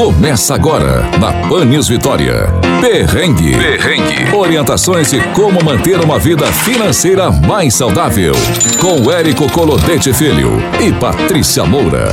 Começa agora na Panis Vitória. Perrengue. Perrengue. Orientações de como manter uma vida financeira mais saudável. Com Érico Colodete Filho e Patrícia Moura.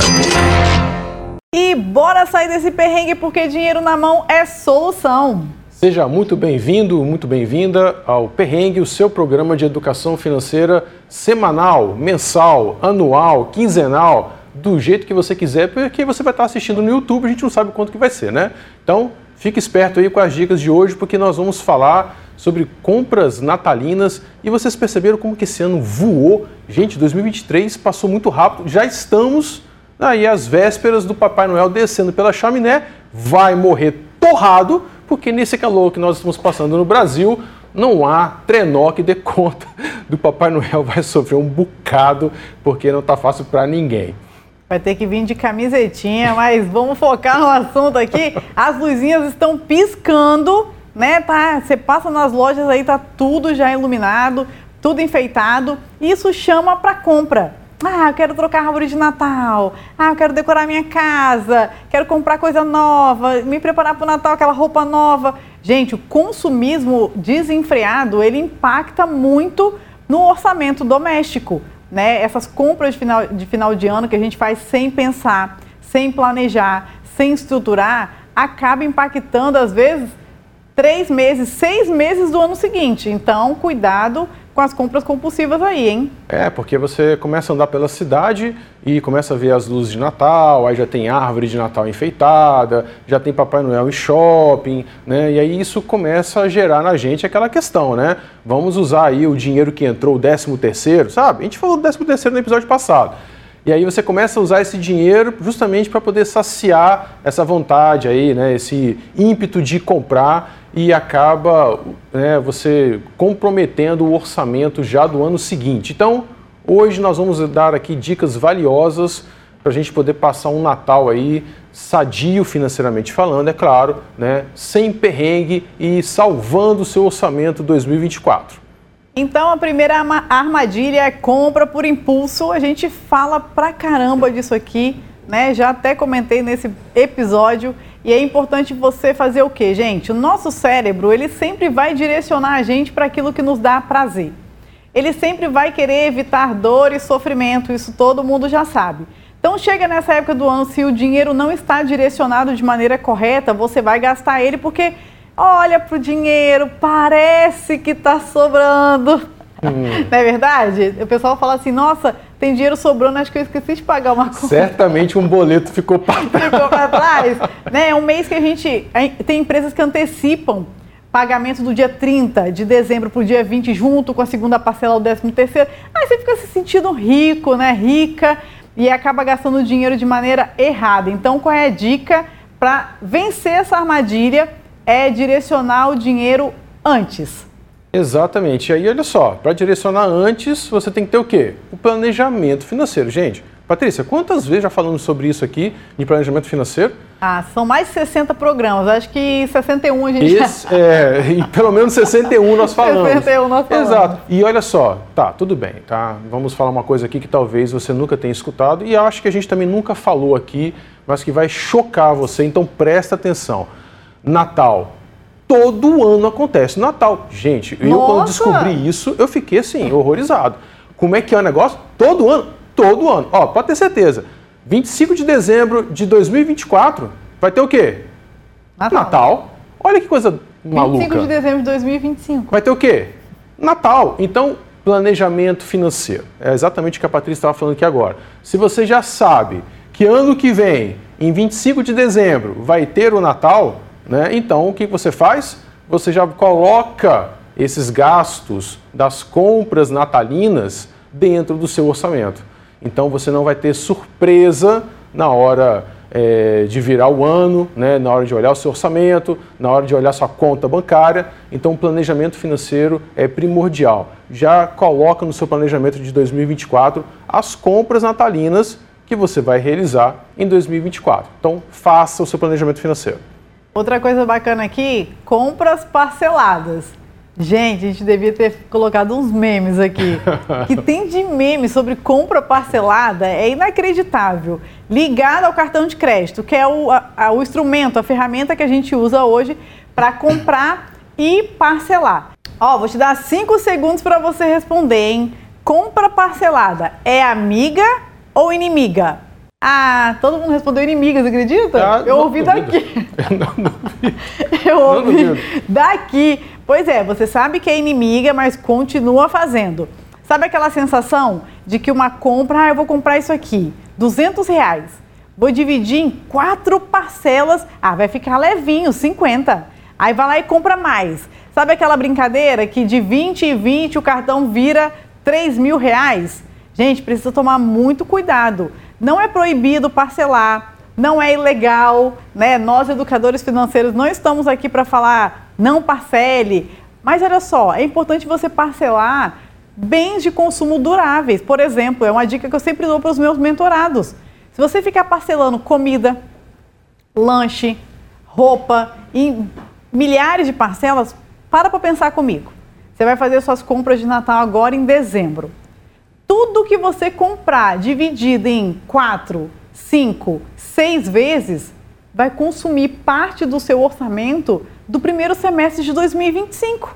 E bora sair desse perrengue porque dinheiro na mão é solução. Seja muito bem-vindo, muito bem-vinda ao Perrengue, o seu programa de educação financeira semanal, mensal, anual, quinzenal do jeito que você quiser, porque você vai estar assistindo no YouTube, a gente não sabe quanto que vai ser, né? Então, fique esperto aí com as dicas de hoje, porque nós vamos falar sobre compras natalinas e vocês perceberam como que esse ano voou. Gente, 2023 passou muito rápido, já estamos aí às vésperas do Papai Noel descendo pela chaminé, vai morrer torrado, porque nesse calor que nós estamos passando no Brasil, não há trenó que dê conta do Papai Noel, vai sofrer um bocado, porque não está fácil para ninguém. Vai ter que vir de camisetinha, mas vamos focar no assunto aqui. As luzinhas estão piscando, né? Tá, você passa nas lojas aí, tá tudo já iluminado, tudo enfeitado. Isso chama para compra. Ah, eu quero trocar árvore de Natal. Ah, eu quero decorar minha casa. Quero comprar coisa nova, me preparar para o Natal, aquela roupa nova. Gente, o consumismo desenfreado, ele impacta muito no orçamento doméstico né, essas compras de final, de final de ano que a gente faz sem pensar, sem planejar, sem estruturar, acaba impactando, às vezes, três meses, seis meses do ano seguinte. Então, cuidado com as compras compulsivas aí, hein? É, porque você começa a andar pela cidade e começa a ver as luzes de Natal, aí já tem árvore de Natal enfeitada, já tem Papai Noel em shopping, né? E aí isso começa a gerar na gente aquela questão, né? Vamos usar aí o dinheiro que entrou, o 13 terceiro, sabe? A gente falou do 13 terceiro no episódio passado. E aí você começa a usar esse dinheiro justamente para poder saciar essa vontade aí, né? Esse ímpeto de comprar e acaba né, você comprometendo o orçamento já do ano seguinte. Então, hoje nós vamos dar aqui dicas valiosas para a gente poder passar um Natal aí sadio financeiramente falando, é claro, né, sem perrengue e salvando o seu orçamento 2024. Então, a primeira armadilha é compra por impulso. A gente fala pra caramba disso aqui, né? Já até comentei nesse episódio. E é importante você fazer o quê, gente? O nosso cérebro, ele sempre vai direcionar a gente para aquilo que nos dá prazer. Ele sempre vai querer evitar dor e sofrimento, isso todo mundo já sabe. Então chega nessa época do ano, se o dinheiro não está direcionado de maneira correta, você vai gastar ele porque olha para o dinheiro, parece que está sobrando. Hum. Não é verdade? O pessoal fala assim, nossa, tem dinheiro sobrando, acho que eu esqueci de pagar uma conta. Certamente um boleto ficou para trás. Ficou para trás. né? É um mês que a gente. Tem empresas que antecipam pagamento do dia 30 de dezembro para o dia 20, junto com a segunda parcela do 13 terceiro. Aí você fica se sentindo rico, né? Rica, e acaba gastando dinheiro de maneira errada. Então, qual é a dica para vencer essa armadilha? É direcionar o dinheiro antes. Exatamente. E aí, olha só, para direcionar antes, você tem que ter o quê? O planejamento financeiro. Gente, Patrícia, quantas vezes já falamos sobre isso aqui, de planejamento financeiro? Ah, são mais de 60 programas. Acho que 61 a gente Esse, já... É, e pelo menos 61 nós falamos. 61 nós falamos. Exato. E olha só, tá, tudo bem, tá? Vamos falar uma coisa aqui que talvez você nunca tenha escutado e acho que a gente também nunca falou aqui, mas que vai chocar você, então presta atenção. Natal, todo ano acontece Natal. Gente, Nossa. eu quando descobri isso, eu fiquei assim, horrorizado. Como é que é o negócio? Todo ano? Todo ano. Ó, pode ter certeza. 25 de dezembro de 2024 vai ter o quê? Natal. Natal. Olha que coisa maluca. 25 de dezembro de 2025. Vai ter o quê? Natal. Então, planejamento financeiro. É exatamente o que a Patrícia estava falando aqui agora. Se você já sabe que ano que vem, em 25 de dezembro, vai ter o Natal, né? Então, o que você faz? Você já coloca esses gastos das compras natalinas dentro do seu orçamento. Então, você não vai ter surpresa na hora é, de virar o ano, né? na hora de olhar o seu orçamento, na hora de olhar sua conta bancária. Então, o planejamento financeiro é primordial. Já coloca no seu planejamento de 2024 as compras natalinas que você vai realizar em 2024. Então, faça o seu planejamento financeiro. Outra coisa bacana aqui, compras parceladas. Gente, a gente devia ter colocado uns memes aqui. que tem de meme sobre compra parcelada é inacreditável. Ligado ao cartão de crédito, que é o, a, o instrumento, a ferramenta que a gente usa hoje para comprar e parcelar. Ó, vou te dar cinco segundos para você responder, hein? Compra parcelada é amiga ou inimiga? Ah, todo mundo respondeu inimiga, você acredita? Ah, eu ouvi daqui. não, não eu ouvi daqui. Pois é, você sabe que é inimiga, mas continua fazendo. Sabe aquela sensação de que uma compra, ah, eu vou comprar isso aqui, 200 reais. Vou dividir em quatro parcelas, ah, vai ficar levinho, 50. Aí vai lá e compra mais. Sabe aquela brincadeira que de 20 e 20 o cartão vira 3 mil reais? Gente, precisa tomar muito cuidado. Não é proibido parcelar, não é ilegal, né? Nós, educadores financeiros, não estamos aqui para falar não parcele. Mas olha só, é importante você parcelar bens de consumo duráveis. Por exemplo, é uma dica que eu sempre dou para os meus mentorados. Se você ficar parcelando comida, lanche, roupa em milhares de parcelas, para para pensar comigo. Você vai fazer suas compras de Natal agora em dezembro. Tudo que você comprar dividido em quatro, cinco, seis vezes vai consumir parte do seu orçamento do primeiro semestre de 2025.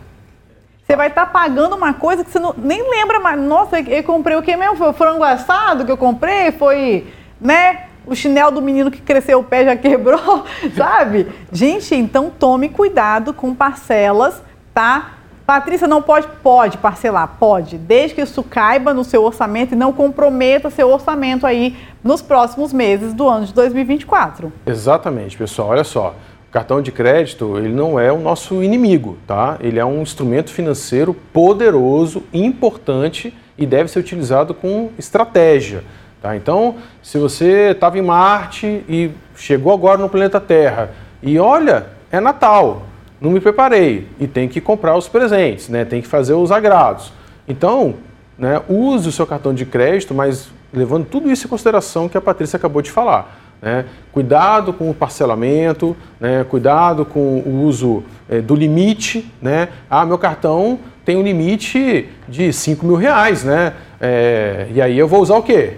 Você vai estar tá pagando uma coisa que você não, nem lembra mais. Nossa, eu comprei o que mesmo? Foi o frango assado que eu comprei? Foi, né? O chinelo do menino que cresceu o pé já quebrou, sabe? Gente, então tome cuidado com parcelas, tá? Patrícia, não pode? Pode parcelar, pode, desde que isso caiba no seu orçamento e não comprometa seu orçamento aí nos próximos meses do ano de 2024. Exatamente, pessoal. Olha só, cartão de crédito, ele não é o nosso inimigo, tá? Ele é um instrumento financeiro poderoso, importante e deve ser utilizado com estratégia, tá? Então, se você estava em Marte e chegou agora no planeta Terra e olha, é Natal, não me preparei e tem que comprar os presentes, né? Tem que fazer os agrados. Então, né, use o seu cartão de crédito, mas levando tudo isso em consideração que a Patrícia acabou de falar. Né? Cuidado com o parcelamento, né? cuidado com o uso é, do limite. Né? Ah, meu cartão tem um limite de 5 mil reais, né? É, e aí eu vou usar o quê?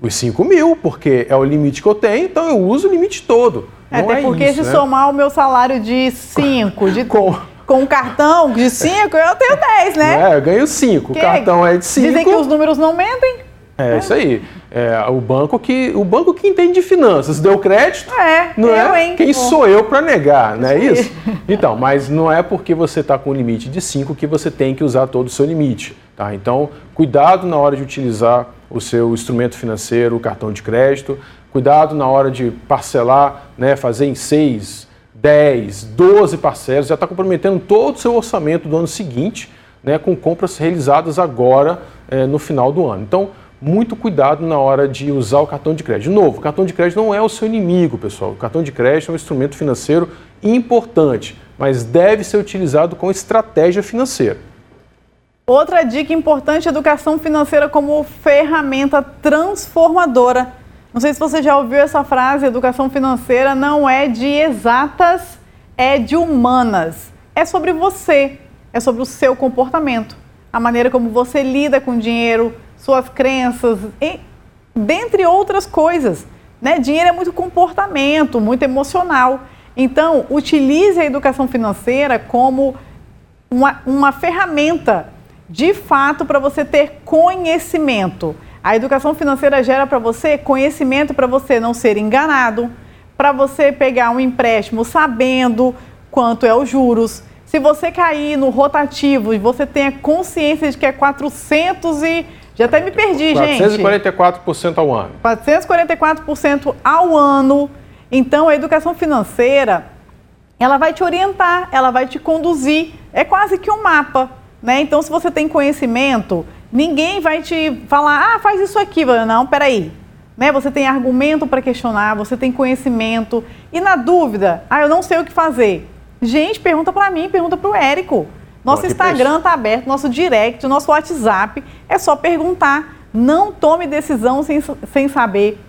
Os 5 mil, porque é o limite que eu tenho, então eu uso o limite todo. É, até é porque isso, se né? somar o meu salário de 5, de... Com com um cartão de 5, eu tenho 10, né? É, eu ganho 5. O cartão é de 5. Dizem que os números não mentem. É, é. isso aí. É, o banco que o banco que entende de finanças deu crédito, é, não eu, é? Hein? Quem sou eu para negar, não é isso? Então, mas não é porque você está com um limite de 5 que você tem que usar todo o seu limite, tá? Então, cuidado na hora de utilizar o seu instrumento financeiro, o cartão de crédito, cuidado na hora de parcelar, né, fazer em 6, 10, 12 parcelas, já está comprometendo todo o seu orçamento do ano seguinte, né, com compras realizadas agora é, no final do ano. Então, muito cuidado na hora de usar o cartão de crédito. De novo, o cartão de crédito não é o seu inimigo, pessoal. O cartão de crédito é um instrumento financeiro importante, mas deve ser utilizado com estratégia financeira. Outra dica importante: educação financeira como ferramenta transformadora. Não sei se você já ouviu essa frase: educação financeira não é de exatas, é de humanas. É sobre você, é sobre o seu comportamento, a maneira como você lida com dinheiro, suas crenças, e, dentre outras coisas. Né? Dinheiro é muito comportamento, muito emocional. Então, utilize a educação financeira como uma, uma ferramenta de fato para você ter conhecimento. A educação financeira gera para você conhecimento para você não ser enganado, para você pegar um empréstimo sabendo quanto é os juros. Se você cair no rotativo e você tenha consciência de que é 400 e já até me perdi, 444% gente. 444% ao ano. 444% ao ano. Então, a educação financeira, ela vai te orientar, ela vai te conduzir. É quase que um mapa, né? Então, se você tem conhecimento, ninguém vai te falar, ah, faz isso aqui. Não, peraí. Né? Você tem argumento para questionar, você tem conhecimento. E na dúvida, ah, eu não sei o que fazer. Gente, pergunta para mim, pergunta para o Érico. Nosso Instagram está aberto, nosso direct, nosso WhatsApp. É só perguntar. Não tome decisão sem, sem saber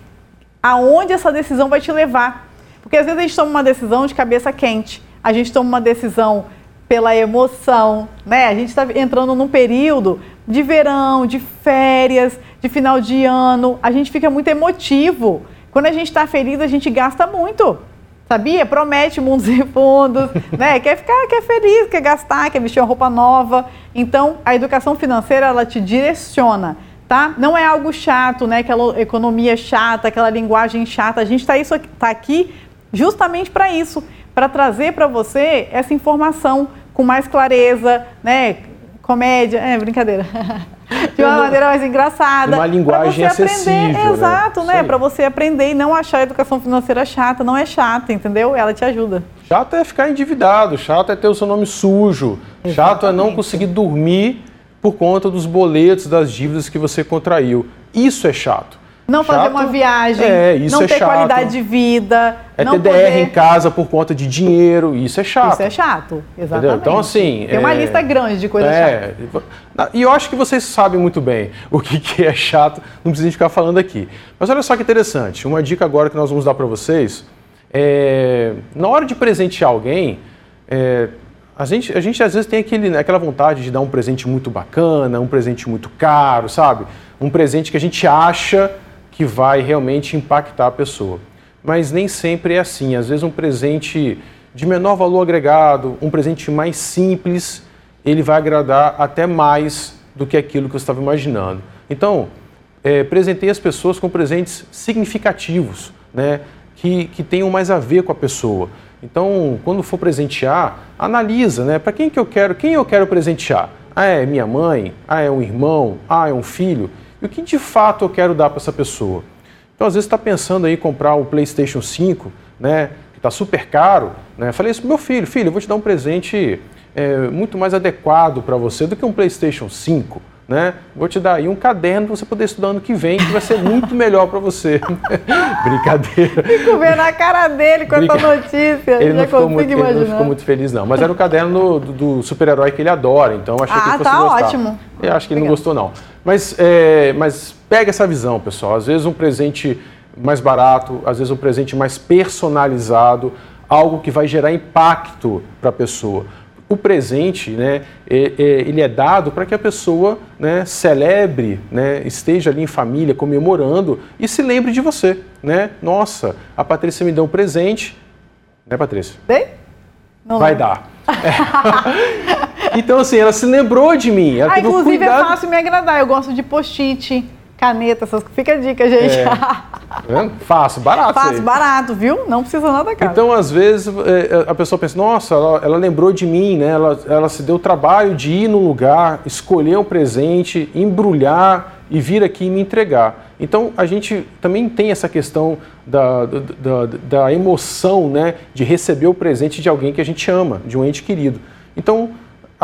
aonde essa decisão vai te levar. Porque às vezes a gente toma uma decisão de cabeça quente, a gente toma uma decisão pela emoção, né? A gente está entrando num período de verão, de férias, de final de ano. A gente fica muito emotivo. Quando a gente está feliz, a gente gasta muito. Sabia? Promete mundos e fundos, né? Quer ficar, quer feliz, quer gastar, quer vestir uma roupa nova. Então, a educação financeira, ela te direciona, tá? Não é algo chato, né? Aquela economia chata, aquela linguagem chata. A gente está tá aqui justamente para isso, para trazer para você essa informação com mais clareza, né? Comédia, é brincadeira. de uma maneira mais engraçada. Uma linguagem acessível. Né? Exato, né? Para você aprender e não achar a educação financeira chata. Não é chata, entendeu? Ela te ajuda. Chato é ficar endividado, chato é ter o seu nome sujo, Exatamente. chato é não conseguir dormir por conta dos boletos, das dívidas que você contraiu. Isso é chato. Não chato, fazer uma viagem, é, não é ter chato. qualidade de vida. É ter DR em casa por conta de dinheiro, isso é chato. Isso é chato, exatamente. Entendeu? Então, assim. Tem uma é, lista grande de coisas é, chatas. E eu acho que vocês sabem muito bem o que, que é chato, não precisa ficar falando aqui. Mas olha só que interessante, uma dica agora que nós vamos dar para vocês. É, na hora de presentear alguém, é, a gente, a gente às vezes tem aquele, aquela vontade de dar um presente muito bacana, um presente muito caro, sabe? Um presente que a gente acha que vai realmente impactar a pessoa. Mas nem sempre é assim. Às vezes um presente de menor valor agregado, um presente mais simples, ele vai agradar até mais do que aquilo que você estava imaginando. Então, é, presenteie as pessoas com presentes significativos, né, que, que tenham mais a ver com a pessoa. Então, quando for presentear, analisa, né, para quem que eu quero, quem eu quero presentear? Ah, é minha mãe? Ah, é um irmão? Ah, é um filho? E o que de fato eu quero dar para essa pessoa? Então, às vezes, está pensando aí em comprar o PlayStation 5, né, que está super caro. Né? Falei isso para meu filho: filho, eu vou te dar um presente é, muito mais adequado para você do que um PlayStation 5 né? Vou te dar aí um caderno para você poder estudar ano que vem, que vai ser muito melhor para você. Brincadeira. Fico vendo a cara dele com Brinca... essa notícia. Ele não, ficou muito, ele não, ficou muito, feliz, não. Mas era o caderno do, do super-herói que ele adora, então achei ah, que ele fosse tá gostar. ótimo. Eu acho que ele não gostou, não. Mas, é, mas pega essa visão, pessoal. Às vezes um presente mais barato, às vezes um presente mais personalizado, algo que vai gerar impacto para a pessoa o presente, né, é, é, ele é dado para que a pessoa né, celebre, né, esteja ali em família comemorando e se lembre de você. Né? Nossa, a Patrícia me deu um presente. Né, Patrícia? Dei? Não Vai dar. É. então, assim, ela se lembrou de mim. Ela ah, inclusive é cuidado... é fácil me agradar. Eu gosto de post-it caneta, essas Fica a dica, gente. É. Tá Fácil, barato. Fácil, barato, viu? Não precisa nada caro. Então, às vezes, é, é, a pessoa pensa, nossa, ela, ela lembrou de mim, né? Ela, ela se deu o trabalho de ir no lugar, escolher um presente, embrulhar e vir aqui e me entregar. Então, a gente também tem essa questão da, da, da emoção, né? De receber o presente de alguém que a gente ama, de um ente querido. Então,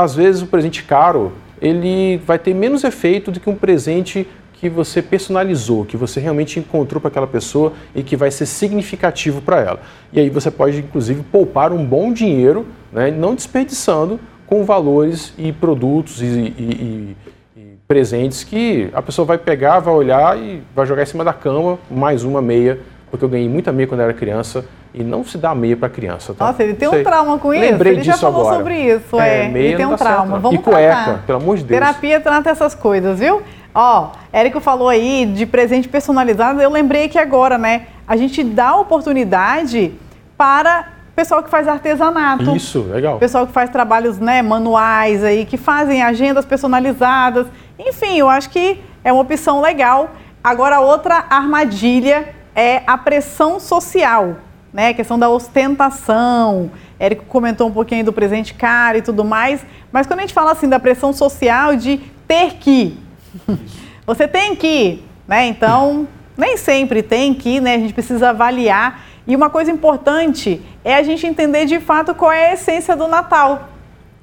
às vezes, o presente caro, ele vai ter menos efeito do que um presente que você personalizou, que você realmente encontrou para aquela pessoa e que vai ser significativo para ela. E aí você pode, inclusive, poupar um bom dinheiro, né, não desperdiçando com valores e produtos e, e, e, presentes que a pessoa vai pegar, vai olhar e vai jogar em cima da cama mais uma meia, porque eu ganhei muita meia quando era criança e não se dá meia para criança. Tá? Nossa, ele tem um trauma com isso. Lembrei ele já falou agora. sobre isso. É, é ele tem um trauma. Certo, Vamos e cueca, tratar. pelo amor de Deus. Terapia trata essas coisas, viu? Ó, Érico falou aí de presente personalizado. Eu lembrei que agora, né? A gente dá oportunidade para pessoal que faz artesanato. Isso, legal. Pessoal que faz trabalhos né, manuais aí, que fazem agendas personalizadas. Enfim, eu acho que é uma opção legal. Agora, outra armadilha é a pressão social, né? A questão da ostentação. Érico comentou um pouquinho do presente caro e tudo mais. Mas quando a gente fala assim da pressão social de ter que, você tem que né? Então, nem sempre tem que né? A gente precisa avaliar. E uma coisa importante é a gente entender de fato qual é a essência do Natal.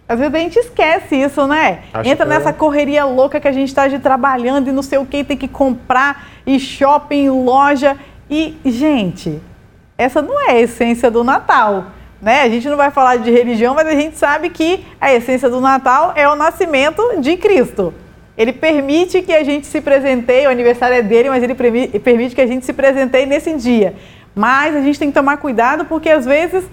Às vezes a gente esquece isso, né? Acho Entra nessa é. correria louca que a gente está de trabalhando e não sei o que, tem que comprar, e shopping, loja. E, gente, essa não é a essência do Natal. Né? A gente não vai falar de religião, mas a gente sabe que a essência do Natal é o nascimento de Cristo. Ele permite que a gente se presenteie, o aniversário é dele, mas ele permite que a gente se presenteie nesse dia. Mas a gente tem que tomar cuidado porque às vezes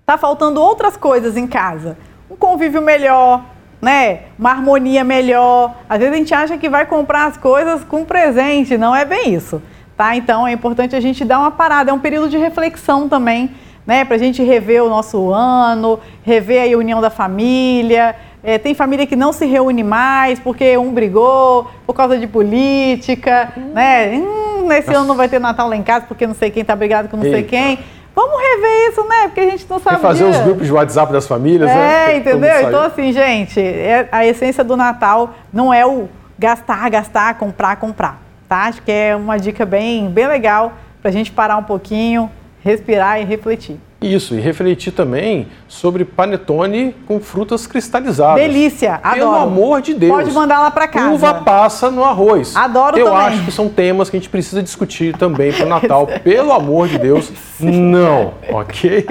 está faltando outras coisas em casa. Um convívio melhor, né? Uma harmonia melhor. Às vezes a gente acha que vai comprar as coisas com presente, não é bem isso, tá? Então é importante a gente dar uma parada, é um período de reflexão também, né? Para a gente rever o nosso ano, rever a união da família. É, tem família que não se reúne mais porque um brigou por causa de política, hum. né? Hum, nesse ano não vai ter Natal lá em casa porque não sei quem está brigado com não Eita. sei quem. Vamos rever isso, né? Porque a gente não sabe. fazer os grupos de WhatsApp das famílias, é, né? É, entendeu? Então, assim, gente, é, a essência do Natal não é o gastar, gastar, comprar, comprar. Tá? Acho que é uma dica bem, bem legal para a gente parar um pouquinho, respirar e refletir. Isso, e refletir também sobre panetone com frutas cristalizadas. Delícia, adoro. Pelo amor de Deus. Pode mandar lá para casa. Uva passa no arroz. Adoro Eu também. acho que são temas que a gente precisa discutir também para o Natal. Pelo amor de Deus, não, ok?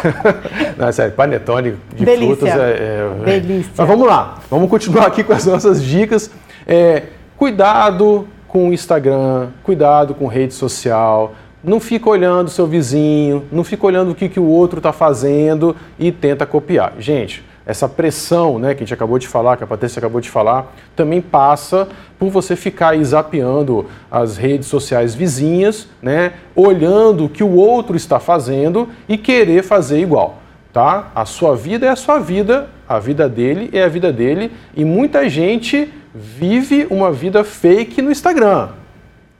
não, é sério, panetone de Delícia. frutas é, é, Delícia. Mas vamos lá, vamos continuar aqui com as nossas dicas. É, cuidado com o Instagram, cuidado com rede social, não fica olhando seu vizinho, não fica olhando o que, que o outro está fazendo e tenta copiar. Gente, essa pressão né, que a gente acabou de falar, que a Patrícia acabou de falar, também passa por você ficar aí zapeando as redes sociais vizinhas, né, olhando o que o outro está fazendo e querer fazer igual. Tá? A sua vida é a sua vida, a vida dele é a vida dele e muita gente vive uma vida fake no Instagram.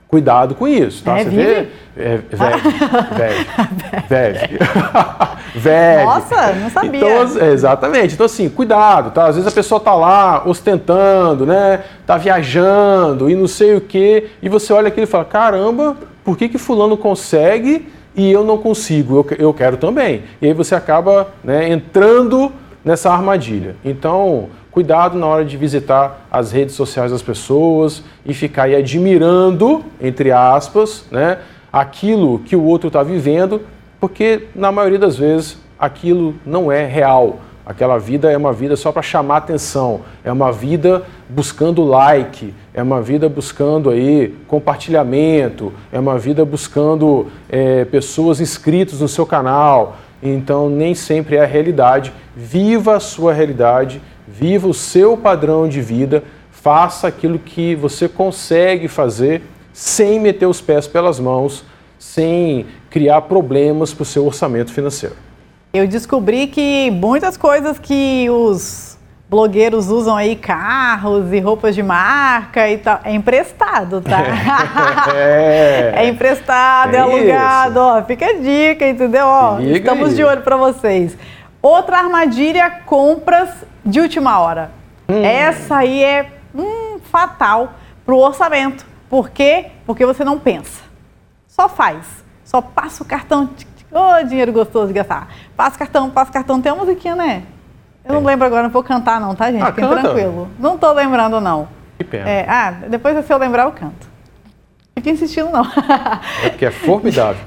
Cuidado com isso, tá? É, Você vive? vê? É, velho, velho, velho. Nossa, não sabia. Então, é, exatamente. Então, assim, cuidado, tá? Às vezes a pessoa tá lá ostentando, né? Tá viajando e não sei o quê, e você olha aquilo e fala: caramba, por que que fulano consegue e eu não consigo? Eu, eu quero também. E aí você acaba né, entrando nessa armadilha. Então, cuidado na hora de visitar as redes sociais das pessoas e ficar aí admirando, entre aspas, né, aquilo que o outro está vivendo, porque na maioria das vezes aquilo não é real. Aquela vida é uma vida só para chamar atenção, é uma vida buscando like, é uma vida buscando aí compartilhamento, é uma vida buscando é, pessoas inscritas no seu canal. Então nem sempre é a realidade. Viva a sua realidade viva o seu padrão de vida, faça aquilo que você consegue fazer sem meter os pés pelas mãos, sem criar problemas para o seu orçamento financeiro. Eu descobri que muitas coisas que os blogueiros usam aí, carros e roupas de marca e tal, é emprestado, tá? É, é emprestado, é, é alugado, ó, fica a dica, entendeu? Ó, estamos aí. de olho para vocês. Outra armadilha, compras de última hora. Hum. Essa aí é hum, fatal para o orçamento. Por quê? Porque você não pensa. Só faz. Só passa o cartão. Ô, oh, dinheiro gostoso de gastar. Passa o cartão, passa o cartão. Tem uma musiquinha, né? Eu não lembro agora, não vou cantar não, tá, gente? Ah, Fiquem tranquilo. Não tô lembrando, não. Que pena. É, ah, depois se eu lembrar, eu canto. Fique insistindo, não. é porque é formidável.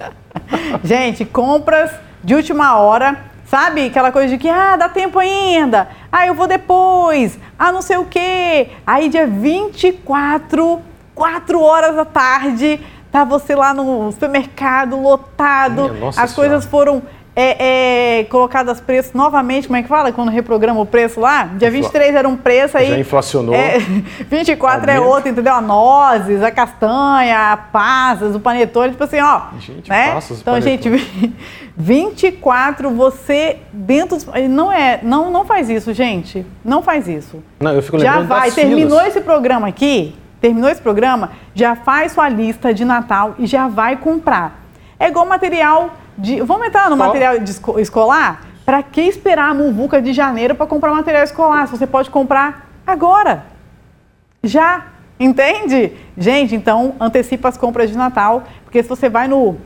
gente, compras de última hora Sabe? Aquela coisa de que, ah, dá tempo ainda. Ah, eu vou depois. Ah, não sei o quê. Aí, dia 24, 4 horas da tarde, tá você lá no supermercado lotado. Minha, as senhora. coisas foram é, é, colocadas preço novamente, como é que fala? Quando reprograma o preço lá? Dia 23 era um preço aí. Já inflacionou. É, 24 é outro, entendeu? A nozes, a castanha, a passas, o panetone, tipo assim, ó. Gente, né? passas, Então, panetone. gente, 24, você dentro. Não é. Não, não faz isso, gente. Não faz isso. Não, eu fico Já vai. Terminou filas. esse programa aqui? Terminou esse programa? Já faz sua lista de Natal e já vai comprar. É igual material de. Vamos entrar no material esco escolar? Para que esperar a muvuca de janeiro para comprar material escolar? Se você pode comprar agora. Já. Entende? Gente, então antecipa as compras de Natal, porque se você vai no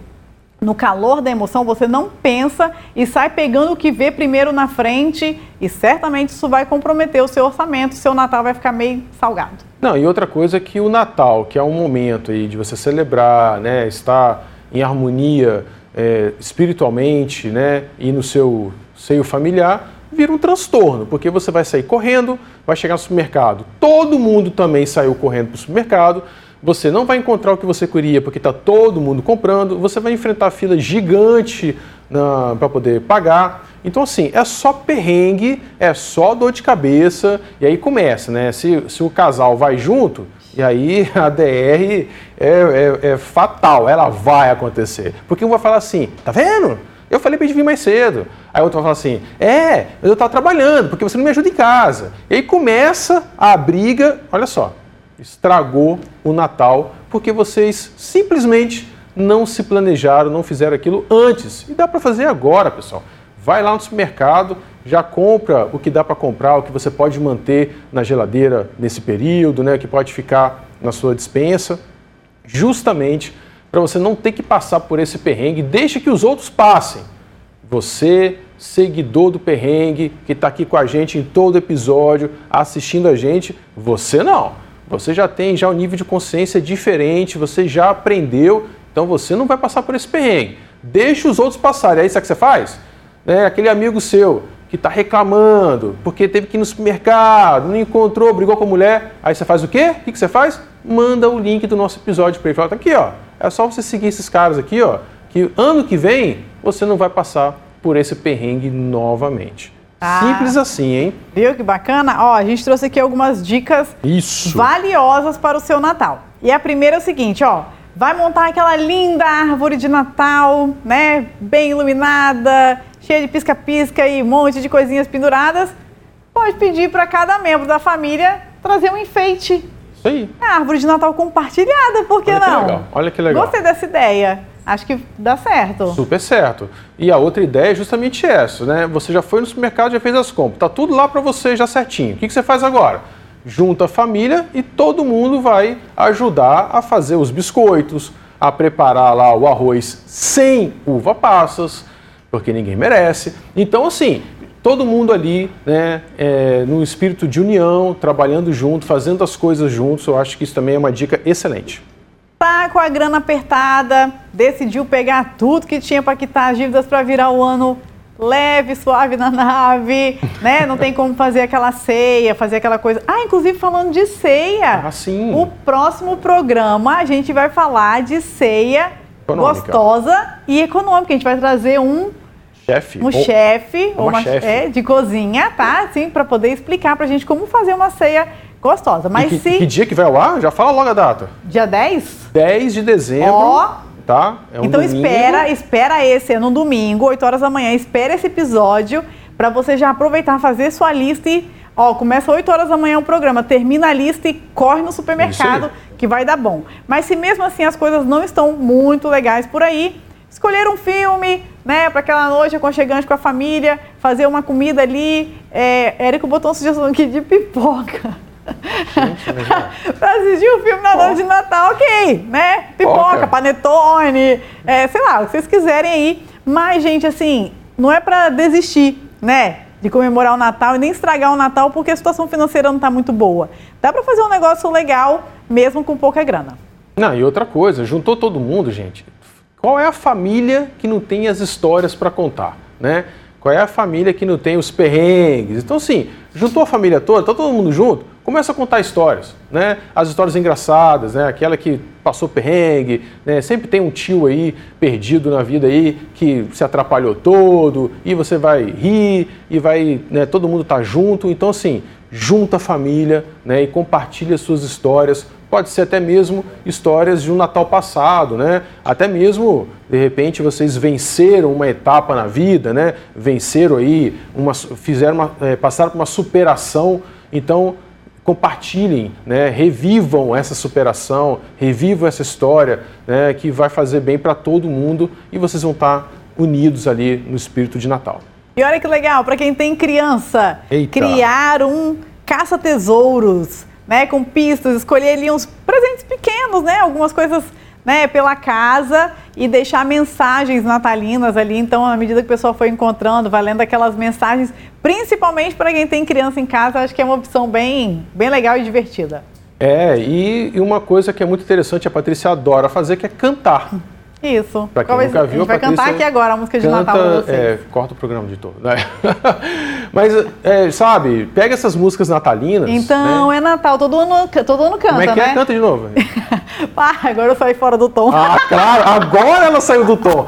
no calor da emoção, você não pensa e sai pegando o que vê primeiro na frente e certamente isso vai comprometer o seu orçamento, o seu Natal vai ficar meio salgado. Não, e outra coisa é que o Natal, que é um momento aí de você celebrar, né, estar em harmonia é, espiritualmente né, e no seu seio familiar, vira um transtorno, porque você vai sair correndo, vai chegar no supermercado, todo mundo também saiu correndo para o supermercado, você não vai encontrar o que você queria porque está todo mundo comprando, você vai enfrentar fila gigante para poder pagar, Então, assim, é só perrengue, é só dor de cabeça, e aí começa, né? Se, se o casal vai junto, e aí a DR é, é, é fatal, ela vai acontecer. Porque um vai falar assim, tá vendo? Eu falei pra gente vir mais cedo. Aí outro vai falar assim: é, mas eu estava trabalhando, porque você não me ajuda em casa. E aí começa a briga, olha só, estragou o Natal, porque vocês simplesmente não se planejaram, não fizeram aquilo antes. E dá para fazer agora, pessoal. Vai lá no supermercado, já compra o que dá para comprar, o que você pode manter na geladeira nesse período, né, que pode ficar na sua dispensa, justamente para você não ter que passar por esse perrengue, deixe que os outros passem. Você, seguidor do perrengue, que está aqui com a gente em todo episódio, assistindo a gente, você não. Você já tem já um nível de consciência diferente, você já aprendeu, então você não vai passar por esse perrengue. Deixe os outros passarem. Aí sabe o que você faz? É, aquele amigo seu que está reclamando porque teve que ir no supermercado, não encontrou, brigou com a mulher. Aí você faz o quê? O que você faz? Manda o link do nosso episódio para ele. Fala, tá aqui, ó é só você seguir esses caras aqui, ó, que ano que vem você não vai passar por esse perrengue novamente. Ah, Simples assim, hein? Viu que bacana? Ó, a gente trouxe aqui algumas dicas Isso. valiosas para o seu Natal. E a primeira é o seguinte, ó, vai montar aquela linda árvore de Natal, né? Bem iluminada, cheia de pisca-pisca e um monte de coisinhas penduradas. Pode pedir para cada membro da família trazer um enfeite isso aí. É árvore de Natal compartilhada, por que Olha não? Que legal. Olha que legal. Gostei dessa ideia. Acho que dá certo. Super certo. E a outra ideia é justamente essa, né? Você já foi no supermercado, já fez as compras, tá tudo lá para você já certinho. O que, que você faz agora? Junta a família e todo mundo vai ajudar a fazer os biscoitos, a preparar lá o arroz sem uva passas, porque ninguém merece. Então, assim, todo mundo ali, né, é, no espírito de união, trabalhando junto, fazendo as coisas juntos. Eu acho que isso também é uma dica excelente. Tá com a grana apertada, decidiu pegar tudo que tinha para quitar as dívidas para virar o ano leve, suave na nave, né? Não tem como fazer aquela ceia, fazer aquela coisa. Ah, inclusive falando de ceia. Ah, sim. O próximo programa a gente vai falar de ceia econômica. gostosa e econômica. A gente vai trazer um chefe. Um chefe, ou uma, chefe. É, de cozinha, tá? Assim, para poder explicar pra gente como fazer uma ceia gostosa. Mas que, se... que dia que vai ao ar? Já fala logo a data. Dia 10? 10 de dezembro. Ó, tá? É um então domingo. espera, espera esse, é no domingo, 8 horas da manhã, espera esse episódio para você já aproveitar, fazer sua lista e, ó, começa 8 horas da manhã o programa, termina a lista e corre no supermercado que vai dar bom. Mas se mesmo assim as coisas não estão muito legais por aí, escolher um filme, né, para aquela noite aconchegante com a família, fazer uma comida ali. É, Érico botou uma sugestão aqui de pipoca. para assistir o filme na noite de Natal, ok, né? Pipoca, panetone, é, sei lá, o que vocês quiserem aí. Mas, gente, assim, não é para desistir, né? De comemorar o Natal e nem estragar o Natal porque a situação financeira não está muito boa. Dá para fazer um negócio legal mesmo com pouca grana. Não, e outra coisa, juntou todo mundo, gente. Qual é a família que não tem as histórias para contar, né? Qual é a família que não tem os perrengues? Então, assim, juntou a família toda, está todo mundo junto, começa a contar histórias, né? As histórias engraçadas, né? Aquela que passou perrengue, né? Sempre tem um tio aí perdido na vida aí que se atrapalhou todo e você vai rir e vai, né? Todo mundo tá junto. Então, assim, junta a família, né? E compartilha suas histórias pode ser até mesmo histórias de um Natal passado, né? Até mesmo, de repente, vocês venceram uma etapa na vida, né? Venceram aí, uma, fizeram uma, é, passaram por uma superação. Então, compartilhem, né? revivam essa superação, revivam essa história, né? que vai fazer bem para todo mundo e vocês vão estar unidos ali no espírito de Natal. E olha que legal, para quem tem criança, Eita. criar um caça-tesouros né, com pistas, escolher ali uns presentes pequenos, né, algumas coisas né, pela casa e deixar mensagens natalinas ali. Então, à medida que o pessoal foi encontrando, vai lendo aquelas mensagens, principalmente para quem tem criança em casa, acho que é uma opção bem, bem legal e divertida. É, e uma coisa que é muito interessante, a Patrícia adora fazer, que é cantar. Isso. Pra quem nunca viu, a gente vai cantar aqui agora a música de canta, Natal pra vocês. É, corta o programa de todo. Né? Mas, é, sabe, pega essas músicas natalinas. Então, né? é Natal, todo ano, todo ano canta, Como é que é? né? Canta de novo. ah, agora eu saí fora do tom. Ah, claro, agora ela saiu do tom.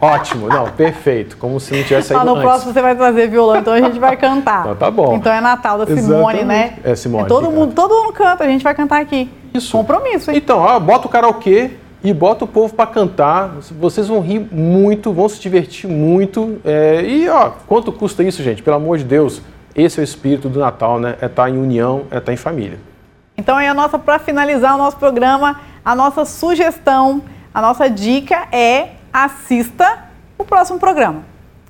Ótimo, não, perfeito. Como se não tivesse saído ah, no antes. próximo você vai trazer violão, então a gente vai cantar. Então tá bom. Então é Natal da Simone, Exatamente. né? É Simone É todo mundo, todo mundo canta, a gente vai cantar aqui. Isso. Compromisso, hein? Então, ó, bota o karaokê e bota o povo para cantar. Vocês vão rir muito, vão se divertir muito. É, e, ó, quanto custa isso, gente? Pelo amor de Deus, esse é o espírito do Natal, né? É estar em união, é estar em família. Então, aí a nossa, para finalizar o nosso programa, a nossa sugestão, a nossa dica é assista o próximo programa.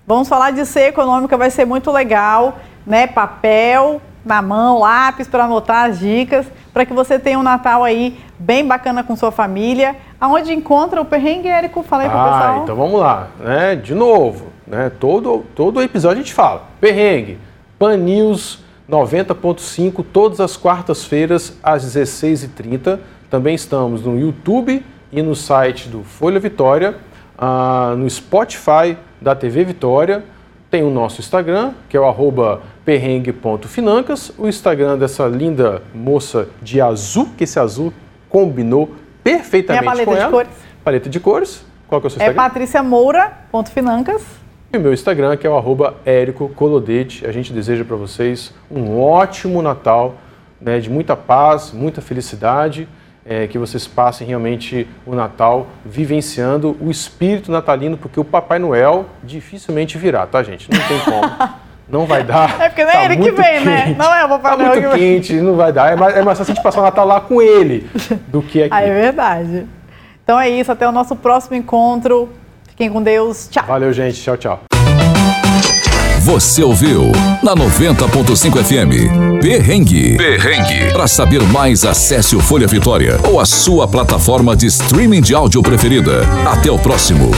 Vamos falar de ser econômica, vai ser muito legal, né? Papel na mão, lápis para anotar as dicas, para que você tenha um Natal aí bem bacana com sua família. Aonde encontra o perrengue, Érico? Fala aí pro ah, pessoal. então vamos lá, né? De novo, né? Todo, todo episódio a gente fala. Perrengue, Pan News 90.5, todas as quartas-feiras às 16h30. Também estamos no YouTube e no site do Folha Vitória, ah, no Spotify da TV Vitória. Tem o nosso Instagram, que é o arroba perrengue.financas, o Instagram dessa linda moça de azul, que esse azul combinou perfeitamente Minha paleta com de ela. cores. Paleta de cores. Qual que é o seu É Instagram? patriciamoura.financas. E o meu Instagram, que é o arroba Érico Colodete. A gente deseja para vocês um ótimo Natal, né, de muita paz, muita felicidade, é, que vocês passem realmente o Natal vivenciando o espírito natalino, porque o Papai Noel dificilmente virá, tá, gente? Não tem como. Não vai dar. É porque não é tá ele que vem, né? quente. Não é o Papai tá Noel muito que vem. quente, não vai dar. É mais, é mais fácil a gente passar o Natal lá com ele do que aqui. Ah, é verdade. Então é isso, até o nosso próximo encontro. Fiquem com Deus. Tchau. Valeu, gente. Tchau, tchau. Você ouviu na 90.5 FM. Perrengue. Perrengue. Para saber mais, acesse o Folha Vitória ou a sua plataforma de streaming de áudio preferida. Até o próximo.